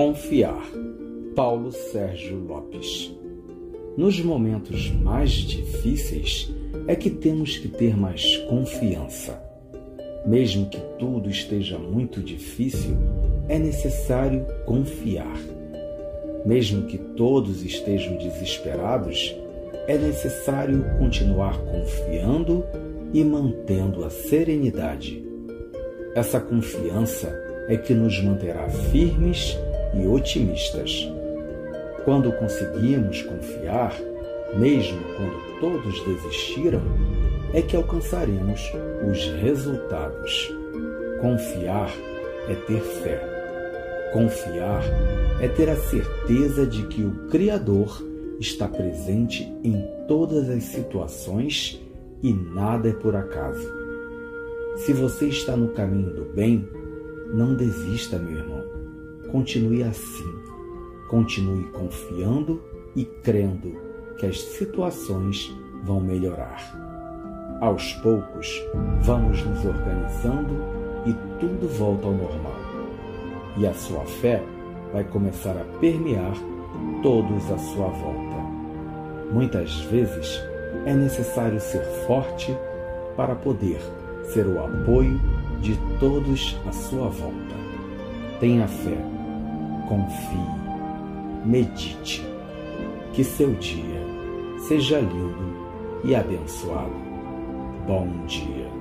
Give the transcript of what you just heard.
Confiar. Paulo Sérgio Lopes. Nos momentos mais difíceis é que temos que ter mais confiança. Mesmo que tudo esteja muito difícil, é necessário confiar. Mesmo que todos estejam desesperados, é necessário continuar confiando e mantendo a serenidade. Essa confiança é que nos manterá firmes e otimistas. Quando conseguimos confiar, mesmo quando todos desistiram, é que alcançaremos os resultados. Confiar é ter fé. Confiar é ter a certeza de que o Criador está presente em todas as situações e nada é por acaso. Se você está no caminho do bem, não desista, meu irmão. Continue assim. Continue confiando e crendo que as situações vão melhorar. Aos poucos, vamos nos organizando e tudo volta ao normal. E a sua fé vai começar a permear todos à sua volta. Muitas vezes é necessário ser forte para poder ser o apoio de todos à sua volta. Tenha fé, confie, medite. Que seu dia seja lindo e abençoado. Bom dia.